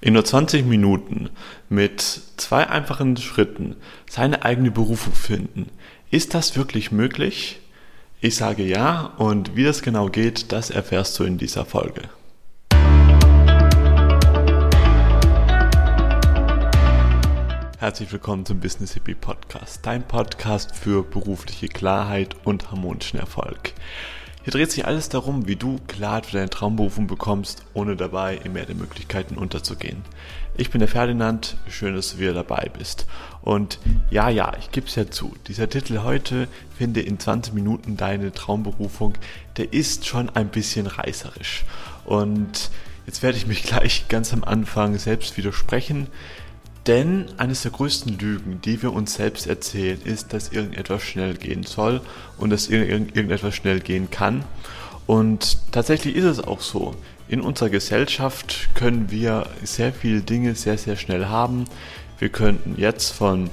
in nur 20 Minuten mit zwei einfachen Schritten seine eigene Berufung finden. Ist das wirklich möglich? Ich sage ja und wie das genau geht, das erfährst du in dieser Folge. Herzlich willkommen zum Business Hippie Podcast, dein Podcast für berufliche Klarheit und harmonischen Erfolg. Hier dreht sich alles darum, wie du Klarheit für deine Traumberufung bekommst, ohne dabei im Meer der Möglichkeiten unterzugehen. Ich bin der Ferdinand, schön, dass du wieder dabei bist. Und ja, ja, ich gebe es ja zu, dieser Titel heute, finde in 20 Minuten deine Traumberufung, der ist schon ein bisschen reißerisch. Und jetzt werde ich mich gleich ganz am Anfang selbst widersprechen. Denn eines der größten Lügen, die wir uns selbst erzählen, ist, dass irgendetwas schnell gehen soll und dass irgendetwas schnell gehen kann. Und tatsächlich ist es auch so. In unserer Gesellschaft können wir sehr viele Dinge sehr, sehr schnell haben. Wir könnten jetzt von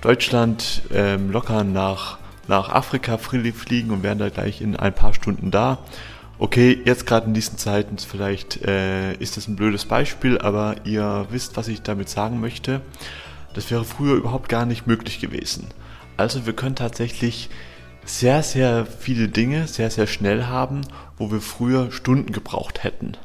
Deutschland ähm, locker nach, nach Afrika fliegen und wären da gleich in ein paar Stunden da okay, jetzt gerade in diesen Zeiten vielleicht äh, ist das ein blödes Beispiel, aber ihr wisst, was ich damit sagen möchte. Das wäre früher überhaupt gar nicht möglich gewesen. Also wir können tatsächlich sehr, sehr viele Dinge sehr, sehr schnell haben, wo wir früher Stunden gebraucht hätten.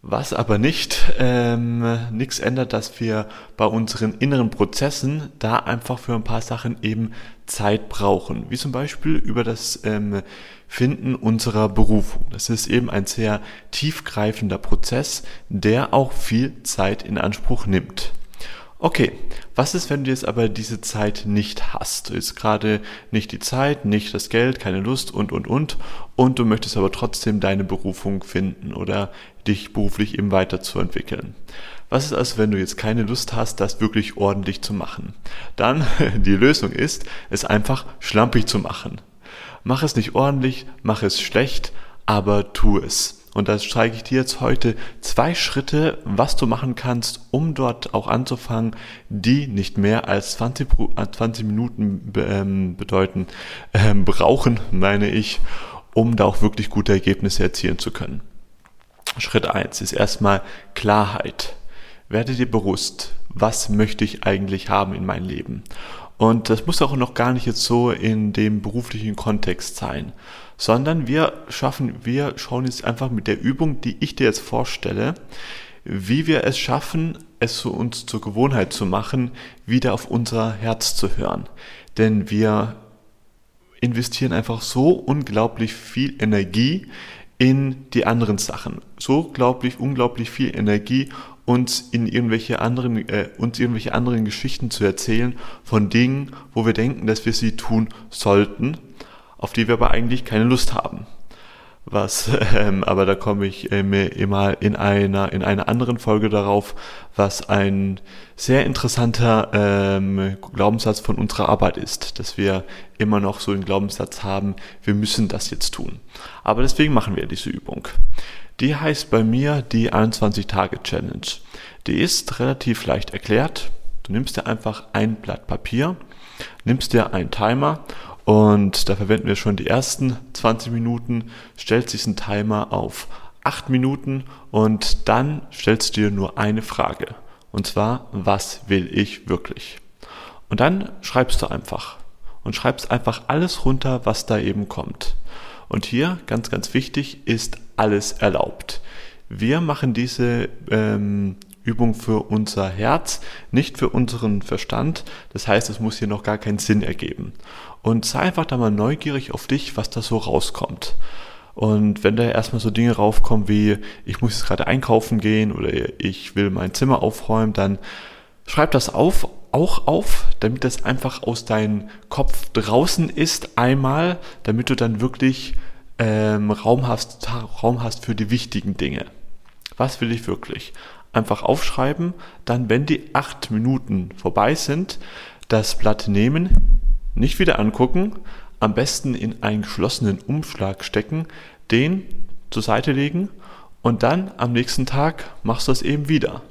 Was aber nicht ähm, nichts ändert, dass wir bei unseren inneren Prozessen da einfach für ein paar Sachen eben Zeit brauchen. Wie zum Beispiel über das ähm, Finden unserer Berufung. Das ist eben ein sehr tiefgreifender Prozess, der auch viel Zeit in Anspruch nimmt. Okay, was ist, wenn du jetzt aber diese Zeit nicht hast? Du hast gerade nicht die Zeit, nicht das Geld, keine Lust und, und, und. Und du möchtest aber trotzdem deine Berufung finden oder dich beruflich eben weiterzuentwickeln. Was ist also, wenn du jetzt keine Lust hast, das wirklich ordentlich zu machen? Dann, die Lösung ist, es einfach schlampig zu machen. Mach es nicht ordentlich, mach es schlecht, aber tu es. Und da zeige ich dir jetzt heute zwei Schritte, was du machen kannst, um dort auch anzufangen, die nicht mehr als 20, 20 äh, Minuten ähm, bedeuten, ähm, brauchen, meine ich, um da auch wirklich gute Ergebnisse erzielen zu können. Schritt eins ist erstmal Klarheit. Werde dir bewusst, was möchte ich eigentlich haben in meinem Leben? Und das muss auch noch gar nicht jetzt so in dem beruflichen Kontext sein, sondern wir schaffen, wir schauen jetzt einfach mit der Übung, die ich dir jetzt vorstelle, wie wir es schaffen, es zu uns zur Gewohnheit zu machen, wieder auf unser Herz zu hören. Denn wir investieren einfach so unglaublich viel Energie in die anderen Sachen. So unglaublich, unglaublich viel Energie, uns in irgendwelche anderen, äh, uns irgendwelche anderen Geschichten zu erzählen von Dingen, wo wir denken, dass wir sie tun sollten, auf die wir aber eigentlich keine Lust haben. Was, ähm, aber da komme ich äh, immer in einer, in einer anderen Folge darauf, was ein sehr interessanter ähm, Glaubenssatz von unserer Arbeit ist, dass wir immer noch so einen Glaubenssatz haben, wir müssen das jetzt tun. Aber deswegen machen wir diese Übung. Die heißt bei mir die 21-Tage-Challenge. Die ist relativ leicht erklärt. Du nimmst dir einfach ein Blatt Papier, nimmst dir einen Timer und da verwenden wir schon die ersten 20 Minuten, stellst diesen Timer auf 8 Minuten und dann stellst du dir nur eine Frage. Und zwar, was will ich wirklich? Und dann schreibst du einfach und schreibst einfach alles runter, was da eben kommt. Und hier, ganz, ganz wichtig, ist alles erlaubt. Wir machen diese ähm, Übung für unser Herz, nicht für unseren Verstand. Das heißt, es muss hier noch gar keinen Sinn ergeben. Und sei einfach da mal neugierig auf dich, was da so rauskommt. Und wenn da erstmal so Dinge raufkommen wie, ich muss jetzt gerade einkaufen gehen oder ich will mein Zimmer aufräumen, dann schreib das auf, auch auf, damit das einfach aus deinem Kopf draußen ist einmal, damit du dann wirklich ähm, Raum, hast, Raum hast für die wichtigen Dinge. Was will ich wirklich? Einfach aufschreiben, dann, wenn die acht Minuten vorbei sind, das Blatt nehmen, nicht wieder angucken, am besten in einen geschlossenen Umschlag stecken, den zur Seite legen und dann am nächsten Tag machst du es eben wieder.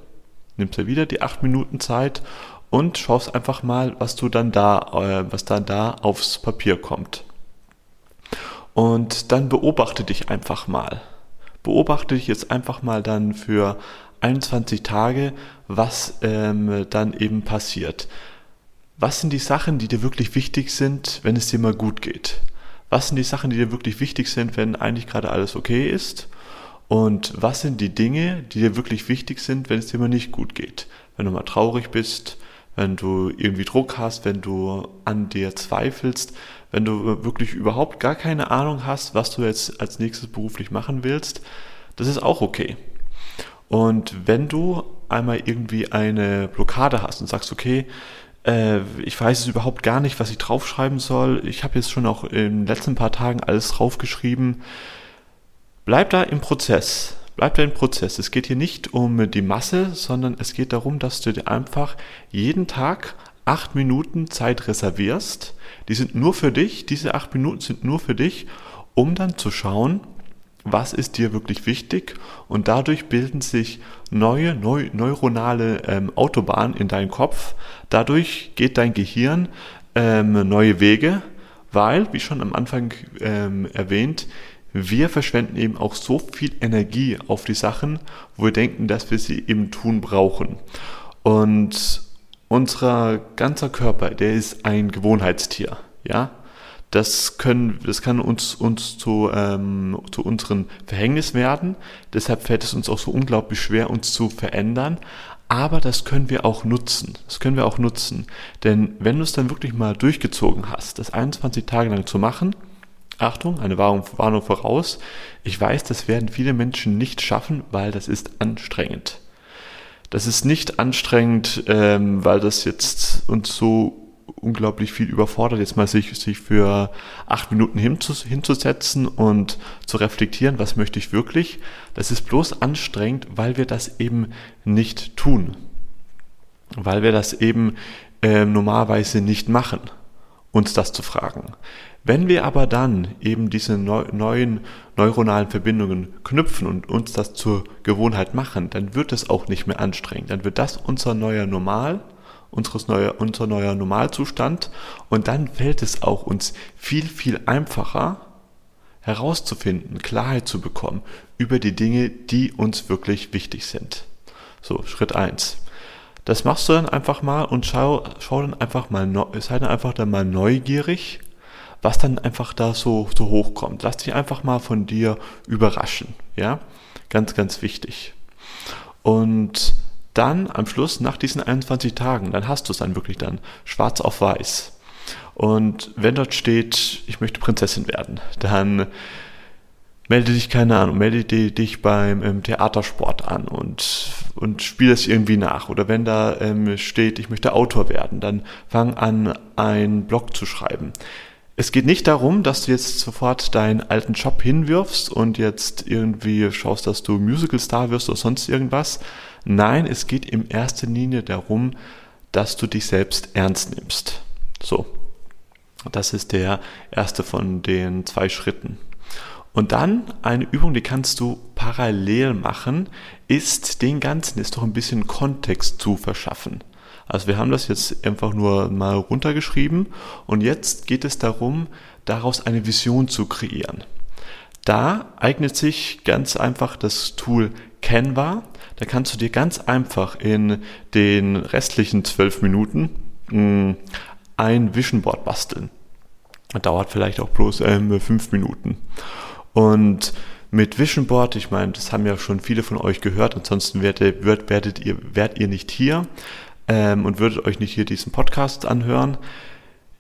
Nimmst du wieder die acht Minuten Zeit und schaust einfach mal, was du dann da, äh, was dann da aufs Papier kommt. Und dann beobachte dich einfach mal. Beobachte dich jetzt einfach mal dann für 21 Tage, was ähm, dann eben passiert. Was sind die Sachen, die dir wirklich wichtig sind, wenn es dir mal gut geht? Was sind die Sachen, die dir wirklich wichtig sind, wenn eigentlich gerade alles okay ist? Und was sind die Dinge, die dir wirklich wichtig sind, wenn es dir mal nicht gut geht? Wenn du mal traurig bist, wenn du irgendwie Druck hast, wenn du an dir zweifelst, wenn du wirklich überhaupt gar keine Ahnung hast, was du jetzt als nächstes beruflich machen willst, das ist auch okay. Und wenn du einmal irgendwie eine Blockade hast und sagst, okay, äh, ich weiß es überhaupt gar nicht, was ich draufschreiben soll, ich habe jetzt schon auch in den letzten paar Tagen alles draufgeschrieben, bleib da im Prozess. Bleib da im Prozess. Es geht hier nicht um die Masse, sondern es geht darum, dass du dir einfach jeden Tag acht Minuten Zeit reservierst. Die sind nur für dich. Diese acht Minuten sind nur für dich, um dann zu schauen, was ist dir wirklich wichtig und dadurch bilden sich neue neu, neuronale ähm, Autobahnen in deinem Kopf. Dadurch geht dein Gehirn ähm, neue Wege, weil, wie schon am Anfang ähm, erwähnt, wir verschwenden eben auch so viel Energie auf die Sachen, wo wir denken, dass wir sie eben tun brauchen. Und unser ganzer Körper, der ist ein Gewohnheitstier, ja. Das, können, das kann uns, uns zu, ähm, zu unserem Verhängnis werden. Deshalb fällt es uns auch so unglaublich schwer, uns zu verändern. Aber das können wir auch nutzen. Das können wir auch nutzen. Denn wenn du es dann wirklich mal durchgezogen hast, das 21 Tage lang zu machen, Achtung, eine Warnung, Warnung voraus, ich weiß, das werden viele Menschen nicht schaffen, weil das ist anstrengend. Das ist nicht anstrengend, ähm, weil das jetzt uns so unglaublich viel überfordert, jetzt mal sich, sich für acht Minuten hinzusetzen und zu reflektieren, was möchte ich wirklich. Das ist bloß anstrengend, weil wir das eben nicht tun. Weil wir das eben äh, normalerweise nicht machen, uns das zu fragen. Wenn wir aber dann eben diese neu, neuen neuronalen Verbindungen knüpfen und uns das zur Gewohnheit machen, dann wird es auch nicht mehr anstrengend. Dann wird das unser neuer Normal unseres neue, unser neuer Normalzustand und dann fällt es auch uns viel, viel einfacher herauszufinden, Klarheit zu bekommen über die Dinge, die uns wirklich wichtig sind. So, Schritt eins. Das machst du dann einfach mal und schau, schau dann einfach mal, sei dann einfach dann mal neugierig, was dann einfach da so, so hochkommt. Lass dich einfach mal von dir überraschen, ja? Ganz, ganz wichtig. Und dann am Schluss, nach diesen 21 Tagen, dann hast du es dann wirklich dann schwarz auf weiß. Und wenn dort steht, ich möchte Prinzessin werden, dann melde dich, keine Ahnung, melde dich beim ähm, Theatersport an und, und spiel es irgendwie nach. Oder wenn da ähm, steht, ich möchte Autor werden, dann fang an, einen Blog zu schreiben. Es geht nicht darum, dass du jetzt sofort deinen alten Job hinwirfst und jetzt irgendwie schaust, dass du Musical-Star wirst oder sonst irgendwas, Nein, es geht in erster Linie darum, dass du dich selbst ernst nimmst. So, das ist der erste von den zwei Schritten. Und dann eine Übung, die kannst du parallel machen, ist den Ganzen ist doch ein bisschen Kontext zu verschaffen. Also wir haben das jetzt einfach nur mal runtergeschrieben und jetzt geht es darum, daraus eine Vision zu kreieren. Da eignet sich ganz einfach das Tool Canva. Da kannst du dir ganz einfach in den restlichen zwölf Minuten hm, ein Vision Board basteln. Das dauert vielleicht auch bloß ähm, fünf Minuten. Und mit Vision Board, ich meine, das haben ja schon viele von euch gehört, ansonsten werdet, werdet, ihr, werdet ihr nicht hier ähm, und würdet euch nicht hier diesen Podcast anhören.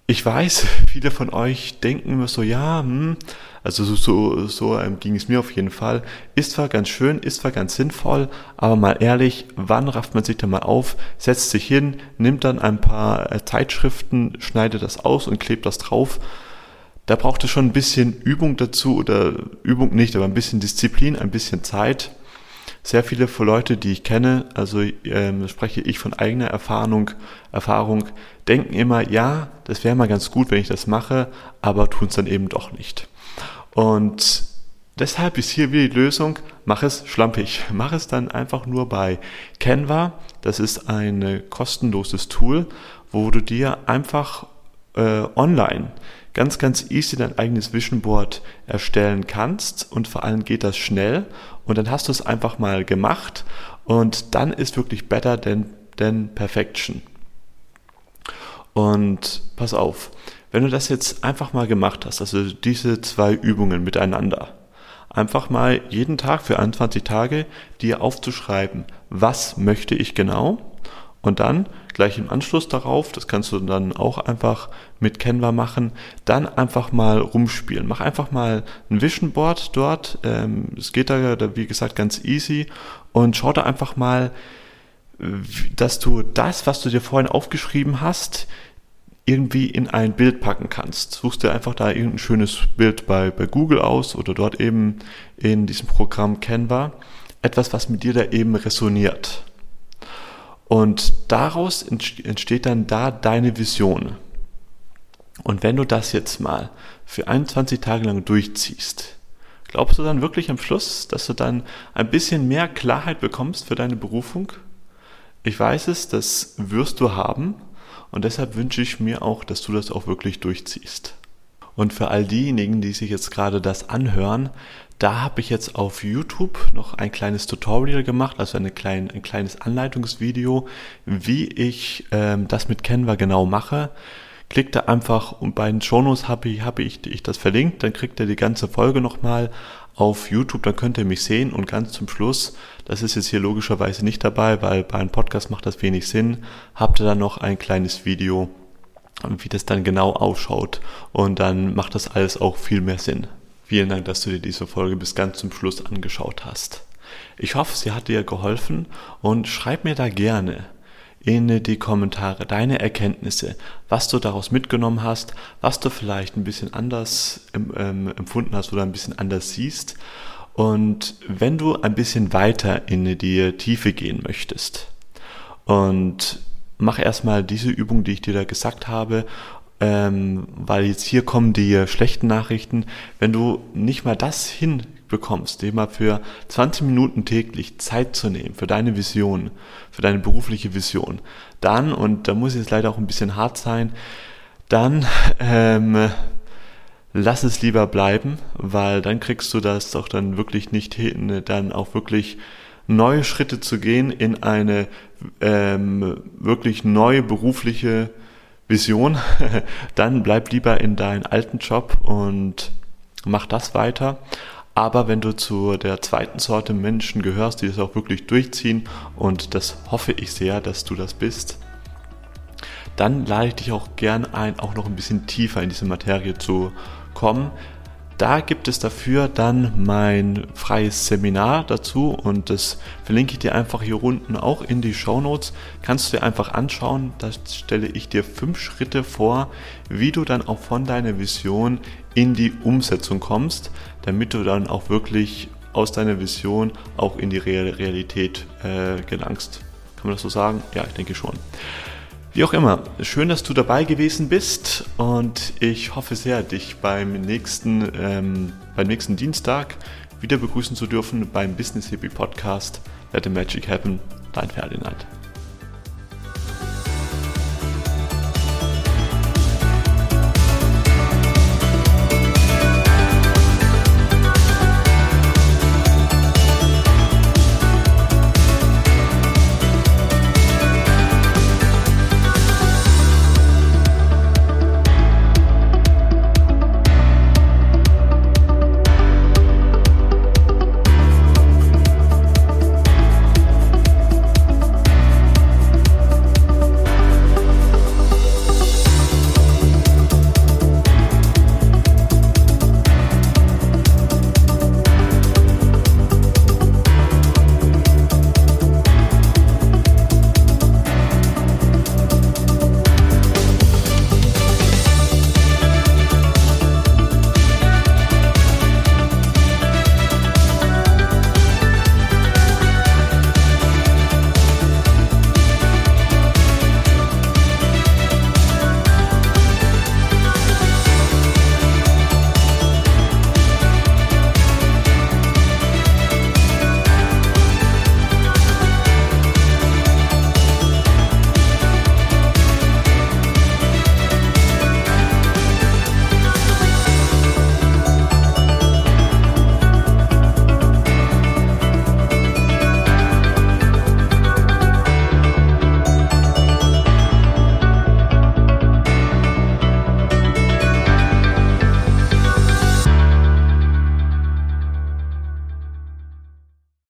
Ich weiß, viele von euch denken immer so, ja, hm, also so, so, so ähm, ging es mir auf jeden Fall. Ist zwar ganz schön, ist zwar ganz sinnvoll, aber mal ehrlich, wann rafft man sich da mal auf, setzt sich hin, nimmt dann ein paar äh, Zeitschriften, schneidet das aus und klebt das drauf. Da braucht es schon ein bisschen Übung dazu oder Übung nicht, aber ein bisschen Disziplin, ein bisschen Zeit sehr viele Leute, die ich kenne, also ähm, spreche ich von eigener Erfahrung, Erfahrung, denken immer, ja, das wäre mal ganz gut, wenn ich das mache, aber tun es dann eben doch nicht. Und deshalb ist hier wieder die Lösung, mach es schlampig. Mach es dann einfach nur bei Canva. Das ist ein kostenloses Tool, wo du dir einfach äh, online ganz, ganz easy dein eigenes Vision Board erstellen kannst und vor allem geht das schnell und dann hast du es einfach mal gemacht und dann ist wirklich better than, than perfection. Und pass auf, wenn du das jetzt einfach mal gemacht hast, also diese zwei Übungen miteinander, einfach mal jeden Tag für 21 Tage dir aufzuschreiben, was möchte ich genau und dann gleich im Anschluss darauf, das kannst du dann auch einfach mit Canva machen, dann einfach mal rumspielen. Mach einfach mal ein Vision Board dort. Ähm, es geht da, wie gesagt, ganz easy und schau da einfach mal, dass du das, was du dir vorhin aufgeschrieben hast, irgendwie in ein Bild packen kannst. Suchst dir einfach da irgendein schönes Bild bei, bei Google aus oder dort eben in diesem Programm Canva. Etwas, was mit dir da eben resoniert. Und daraus entsteht dann da deine Vision. Und wenn du das jetzt mal für 21 Tage lang durchziehst, glaubst du dann wirklich am Schluss, dass du dann ein bisschen mehr Klarheit bekommst für deine Berufung? Ich weiß es, das wirst du haben und deshalb wünsche ich mir auch, dass du das auch wirklich durchziehst. Und für all diejenigen, die sich jetzt gerade das anhören, da habe ich jetzt auf YouTube noch ein kleines Tutorial gemacht, also eine klein, ein kleines Anleitungsvideo, wie ich ähm, das mit Canva genau mache. Klickt da einfach und bei den Shownotes habe ich, habe ich, ich das verlinkt, dann kriegt ihr die ganze Folge nochmal auf YouTube, dann könnt ihr mich sehen und ganz zum Schluss, das ist jetzt hier logischerweise nicht dabei, weil bei einem Podcast macht das wenig Sinn, habt ihr dann noch ein kleines Video, wie das dann genau ausschaut und dann macht das alles auch viel mehr Sinn. Vielen Dank, dass du dir diese Folge bis ganz zum Schluss angeschaut hast. Ich hoffe, sie hat dir geholfen und schreib mir da gerne in die Kommentare deine Erkenntnisse, was du daraus mitgenommen hast, was du vielleicht ein bisschen anders ähm, empfunden hast oder ein bisschen anders siehst. Und wenn du ein bisschen weiter in die Tiefe gehen möchtest und mach erstmal diese Übung, die ich dir da gesagt habe ähm, weil jetzt hier kommen die schlechten Nachrichten. Wenn du nicht mal das hinbekommst, dir mal für 20 Minuten täglich Zeit zu nehmen für deine Vision, für deine berufliche Vision, dann, und da muss jetzt leider auch ein bisschen hart sein, dann ähm, lass es lieber bleiben, weil dann kriegst du das doch dann wirklich nicht hin, dann auch wirklich neue Schritte zu gehen in eine ähm, wirklich neue berufliche Vision, dann bleib lieber in deinen alten Job und mach das weiter. Aber wenn du zu der zweiten Sorte Menschen gehörst, die das auch wirklich durchziehen, und das hoffe ich sehr, dass du das bist, dann lade ich dich auch gern ein, auch noch ein bisschen tiefer in diese Materie zu kommen. Da gibt es dafür dann mein freies Seminar dazu und das verlinke ich dir einfach hier unten auch in die Show Notes. Kannst du dir einfach anschauen. Da stelle ich dir fünf Schritte vor, wie du dann auch von deiner Vision in die Umsetzung kommst, damit du dann auch wirklich aus deiner Vision auch in die Realität äh, gelangst. Kann man das so sagen? Ja, ich denke schon. Wie auch immer, schön, dass du dabei gewesen bist und ich hoffe sehr, dich beim nächsten, ähm, beim nächsten Dienstag wieder begrüßen zu dürfen beim Business Hippie Podcast Let the Magic Happen, dein Ferdinand.